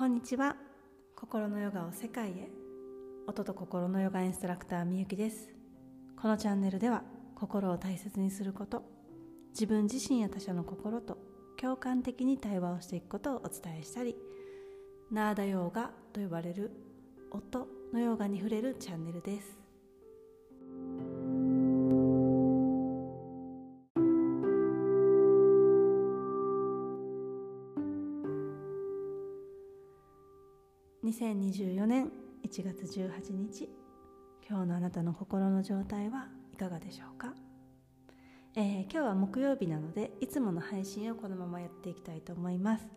こんにちは。心のヨガを世界へ。音と心のヨガインストラクターみゆきです。このチャンネルでは心を大切にすること自分自身や他者の心と共感的に対話をしていくことをお伝えしたりナーダヨーガと呼ばれる音のヨガに触れるチャンネルです。2024年1月18日今日のあなたの心の状態はいかがでしょうか、えー、今日は木曜日なのでいつもの配信をこのままやっていきたいと思います、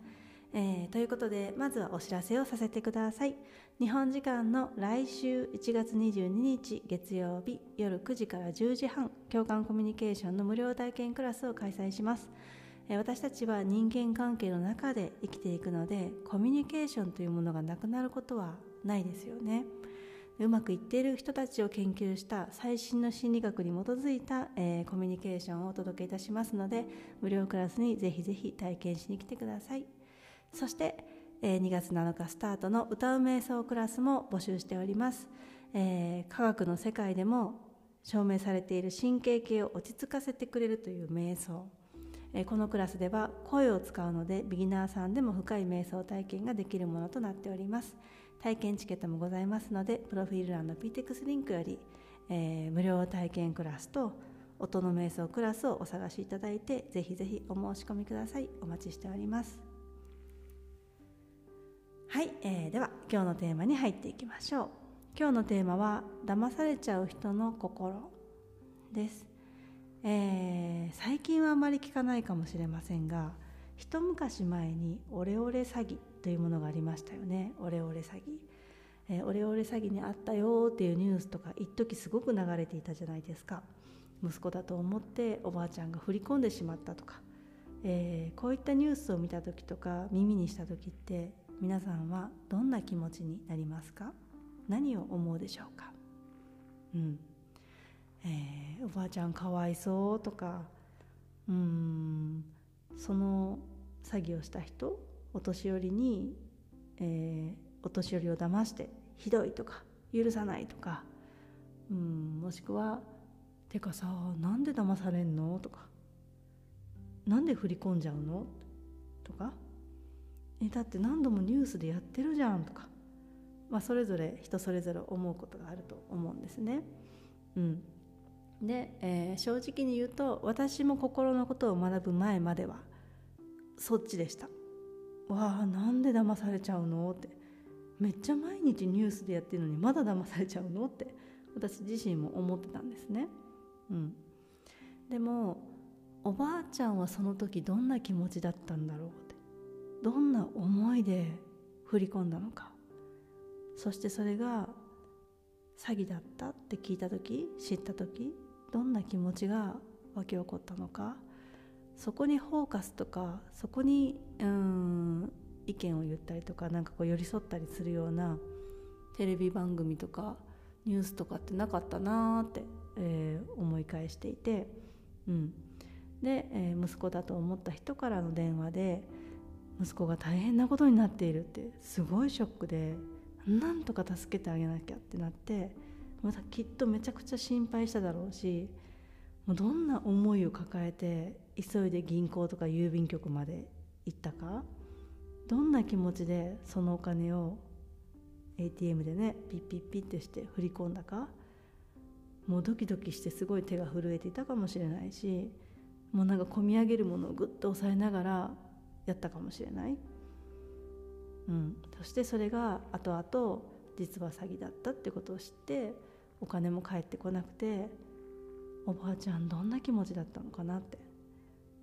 えー、ということでまずはお知らせをさせてください。日本時間の来週1月22日月曜日夜9時から10時半共感コミュニケーションの無料体験クラスを開催します。私たちは人間関係の中で生きていくのでコミュニケーションというものがなくなることはないですよね。うまくいっている人たちを研究した最新の心理学に基づいた、えー、コミュニケーションをお届けいたしますので無料クラスにぜひぜひ体験しに来てください。そして、えー、2月7日スタートの歌う瞑想クラスも募集しております、えー、科学の世界でも証明されている神経系を落ち着かせてくれるという瞑想。このクラスでは声を使うのでビギナーさんでも深い瞑想体験ができるものとなっております。体験チケットもございますのでプロフィール欄の PTX リンクより、えー、無料体験クラスと音の瞑想クラスをお探しいただいてぜひぜひお申し込みください。お待ちしております。はい、えー、では今日のテーマに入っていきましょう。今日のテーマは騙されちゃう人の心です。えー、最近はあまり聞かないかもしれませんが一昔前にオレオレ詐欺というものがありましたよね。オレオレ詐欺、えー、オレオレ詐欺にあったよっていうニュースとか一時すごく流れていたじゃないですか。息子だと思っておばあちゃんが振り込んでしまったとか、えー、こういったニュースを見た時とか耳にした時って皆さんはどんな気持ちになりますか？何を思うでしょうか？うん、おばあちゃんかわいそうとかうんその詐欺をした人お年寄りに、えー、お年寄りを騙してひどいとか許さないとかうんもしくは「てかさなんで騙されんの?」とか「なんで振り込んじゃうの?」とか「えだって何度もニュースでやってるじゃん」とか、まあ、それぞれ人それぞれ思うことがあると思うんですね。うん、で、えー、正直に言うと私も心のことを学ぶ前まではそっちでした。わあなんで騙されちゃうの？って。めっちゃ毎日ニュースでやってるのにまだ騙されちゃうの？って私自身も思ってたんですね。うん。でもおばあちゃんはその時どんな気持ちだったんだろう？って。どんな思いで振り込んだのか。そしてそれが詐欺だったって聞いた時知った時どんな気持ちが湧き起こったのかそこにフォーカスとかそこにうん意見を言ったりとかなんかこう寄り添ったりするようなテレビ番組とかニュースとかってなかったなーって、えー、思い返していて、うん、で、えー、息子だと思った人からの電話で息子が大変なことになっているってすごいショックでなんとか助けてあげなきゃってなってまたきっとめちゃくちゃ心配しただろうしもうどんな思いを抱えて急いで銀行とか郵便局まで行ったかどんな気持ちでそのお金を ATM でねピッピッピッてして振り込んだかもうドキドキしてすごい手が震えていたかもしれないしもうなんか込み上げるものをぐっと押さえながらやったかもしれない、うん、そしてそれが後々実は詐欺だったってことを知ってお金も返ってこなくておばあちゃんどんな気持ちだったのかなって。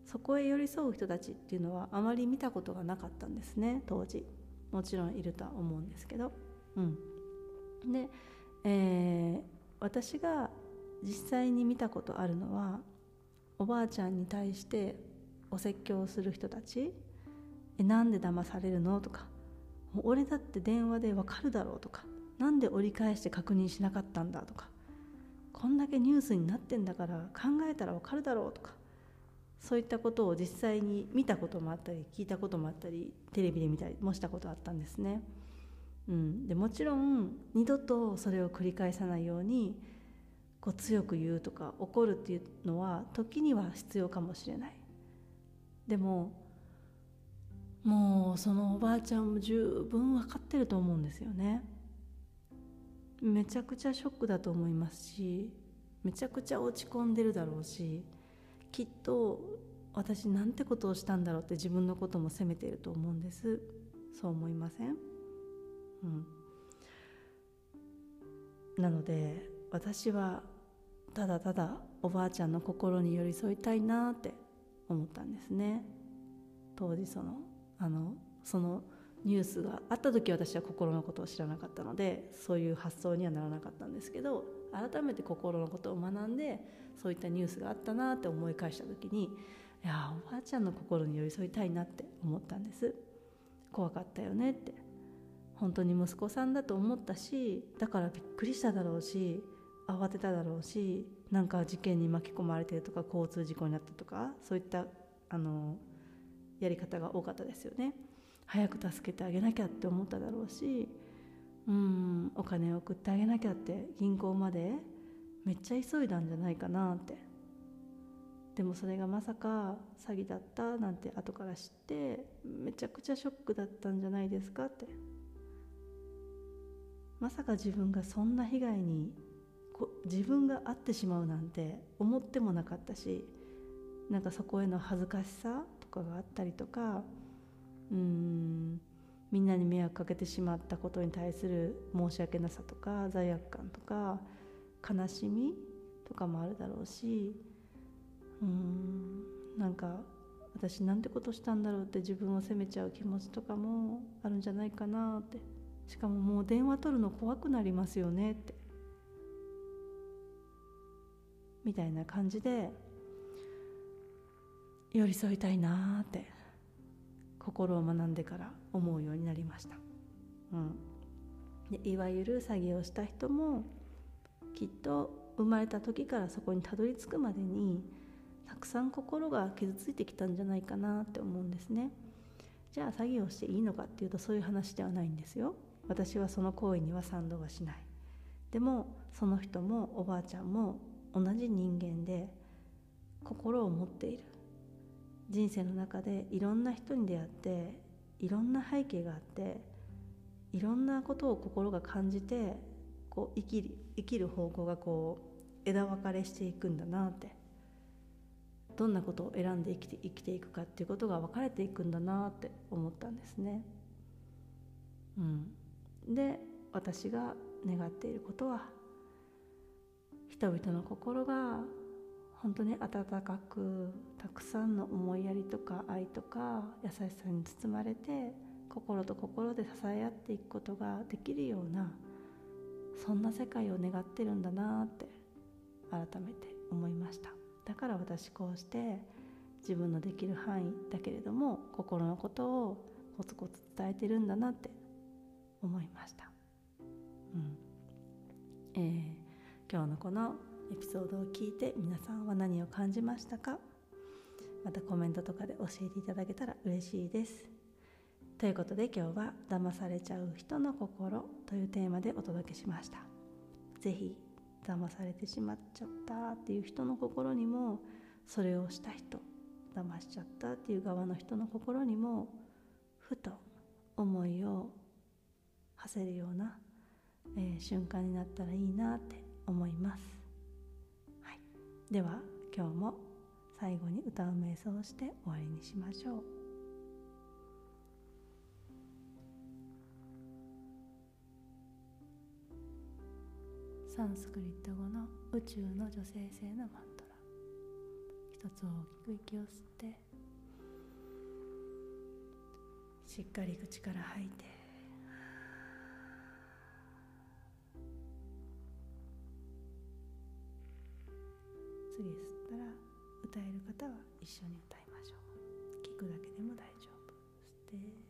そこへ寄り添う人たちっていうのはあまり見たことがなかったんですね当時。もちろんいるとは思うんですけど。うん。で、えー、私が実際に見たことあるのはおばあちゃんに対してお説教する人たち「えなんで騙されるの?」とか「俺だって電話でわかるだろう」とかなんで折り返して確認しなかったんだとかこんだけニュースになってんだから考えたらわかるだろうとかそういったことを実際に見たこともあったり聞いたこともあったりテレビで見たりもしたことあったんですね。うん、でもちろん二度とそれを繰り返さないようにこう強く言うとか怒るっていうのは時には必要かもしれない。でももうそのおばあちゃんも十分分かってると思うんですよね。めちゃくちゃショックだと思いますしめちゃくちゃ落ち込んでるだろうしきっと私なんてことをしたんだろうって自分のことも責めていると思うんです。そう思いません？うん。なので私はただただおばあちゃんの心に寄り添いたいなって思ったんですね。当時そのあのそのニュースがあった時私は心のことを知らなかったのでそういう発想にはならなかったんですけど改めて心のことを学んでそういったニュースがあったなって思い返した時にいやおばあちゃんの心に寄り添いたいなって思ったんです。怖かったよねって。本当に息子さんだと思ったしだからびっくりしただろうし慌てただろうしなんか事件に巻き込まれてるとか交通事故になったとかそういったあのやり方が多かったですよね。早く助けてあげなきゃって思っただろうしうんお金を送ってあげなきゃって銀行までめっちゃ急いだんじゃないかなって。でもそれがまさか詐欺だったなんて後から知ってめちゃくちゃショックだったんじゃないですかって。まさか自分がそんな被害に自分が会ってしまうなんて思ってもなかったしなんかそこへの恥ずかしさとかがあったりとかうん。みんなに迷惑かけてしまったことに対する申し訳なさとか罪悪感とか悲しみとかもあるだろうしうん。なんか私なんてことしたんだろうって自分を責めちゃう気持ちとかもあるんじゃないかなって。しかももう電話取るの怖くなりますよねって。みたいな感じで寄り添いたいなって。心を学んでから思うようになりました、うん、でいわゆる詐欺をした人もきっと生まれた時からそこにたどり着くまでにたくさん心が傷ついてきたんじゃないかなって思うんですね。じゃあ詐欺をしていいのかっていうとそういう話ではないんですよ。私はその行為には賛同はしない。でもその人もおばあちゃんも同じ人間で心を持っている。人生の中でいろんな人に出会っていろんな背景があっていろんなことを心が感じてこう生きる生きる方向がこう枝分かれしていくんだなってどんなことを選んで生きて生きていくかっていうことが分かれていくんだなって思ったんですね。うん、で私が願っていることは人々の心が本当に温かくたくさんの思いやりとか愛とか優しさに包まれて心と心で支え合っていくことができるようなそんな世界を願ってるんだなって改めて思いました。だから私こうして自分のできる範囲だけれども心のことをコツコツ伝えてるんだなって思いました、うん。えー今日のこのエピソードを聞いて皆さんは何を感じましたか？またコメントとかで教えていただけたら嬉しいです。ということで今日は「騙されちゃう人の心」というテーマでお届けしました。是非騙されてしまっちゃったっていう人の心にもそれをした人騙しちゃったっていう側の人の心にもふと思いを馳せるような、えー、瞬間になったらいいなって思います、では今日も最後に歌う瞑想をして終わりにしましょう。サンスクリット語の宇宙の女性性のマントラ。一つ大きく息を吸って。しっかり口から吐いて。次吸ったら歌える方は一緒に歌いましょう。聞くだけでも大丈夫。吸って。